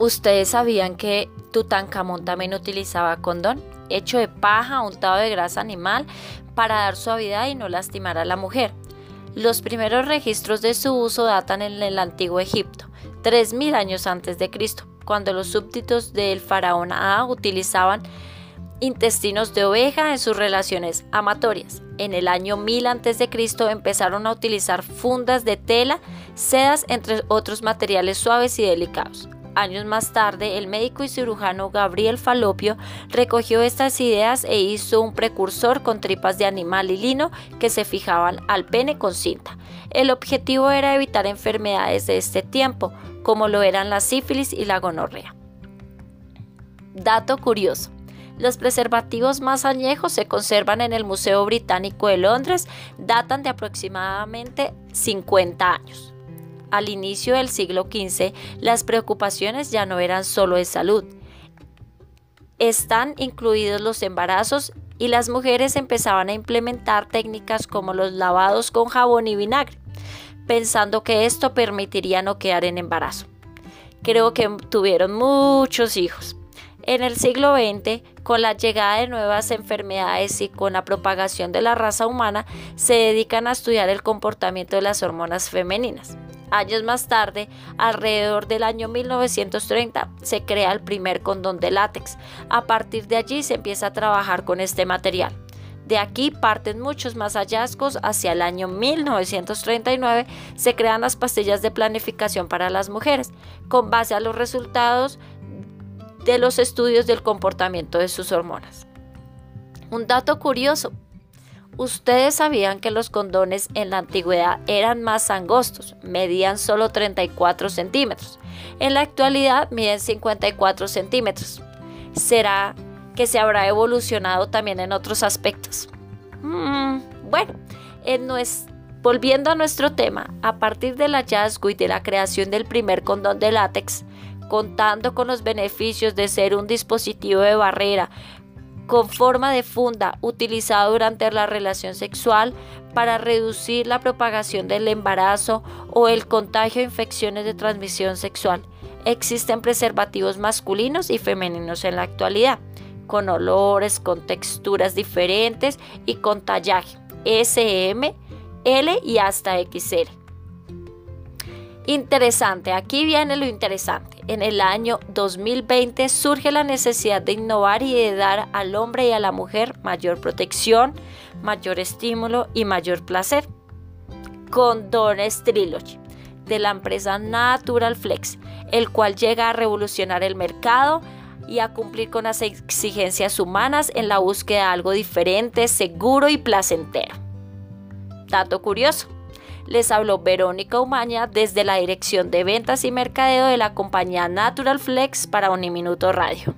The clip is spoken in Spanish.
¿Ustedes sabían que Tutankamón también utilizaba condón? Hecho de paja, untado de grasa animal, para dar suavidad y no lastimar a la mujer. Los primeros registros de su uso datan en el antiguo Egipto, 3.000 años antes de Cristo, cuando los súbditos del faraón A utilizaban intestinos de oveja en sus relaciones amatorias. En el año 1000 a.C. empezaron a utilizar fundas de tela, sedas, entre otros materiales suaves y delicados. Años más tarde, el médico y cirujano Gabriel Falopio recogió estas ideas e hizo un precursor con tripas de animal y lino que se fijaban al pene con cinta. El objetivo era evitar enfermedades de este tiempo, como lo eran la sífilis y la gonorrea. Dato curioso. Los preservativos más añejos se conservan en el Museo Británico de Londres, datan de aproximadamente 50 años. Al inicio del siglo XV, las preocupaciones ya no eran solo de salud. Están incluidos los embarazos y las mujeres empezaban a implementar técnicas como los lavados con jabón y vinagre, pensando que esto permitiría no quedar en embarazo. Creo que tuvieron muchos hijos. En el siglo XX, con la llegada de nuevas enfermedades y con la propagación de la raza humana, se dedican a estudiar el comportamiento de las hormonas femeninas. Años más tarde, alrededor del año 1930, se crea el primer condón de látex. A partir de allí se empieza a trabajar con este material. De aquí parten muchos más hallazgos. Hacia el año 1939 se crean las pastillas de planificación para las mujeres, con base a los resultados de los estudios del comportamiento de sus hormonas. Un dato curioso. Ustedes sabían que los condones en la antigüedad eran más angostos, medían solo 34 centímetros. En la actualidad miden 54 centímetros. ¿Será que se habrá evolucionado también en otros aspectos? Mm, bueno, volviendo a nuestro tema, a partir del hallazgo y de la creación del primer condón de látex, contando con los beneficios de ser un dispositivo de barrera con forma de funda utilizado durante la relación sexual para reducir la propagación del embarazo o el contagio de infecciones de transmisión sexual. Existen preservativos masculinos y femeninos en la actualidad, con olores, con texturas diferentes y con tallaje SM, L y hasta XL. Interesante, aquí viene lo interesante. En el año 2020 surge la necesidad de innovar y de dar al hombre y a la mujer mayor protección, mayor estímulo y mayor placer. Condones Trilogy de la empresa Natural Flex, el cual llega a revolucionar el mercado y a cumplir con las exigencias humanas en la búsqueda de algo diferente, seguro y placentero. Dato curioso. Les habló Verónica Umaña desde la Dirección de Ventas y Mercadeo de la compañía Natural Flex para Uniminuto Radio.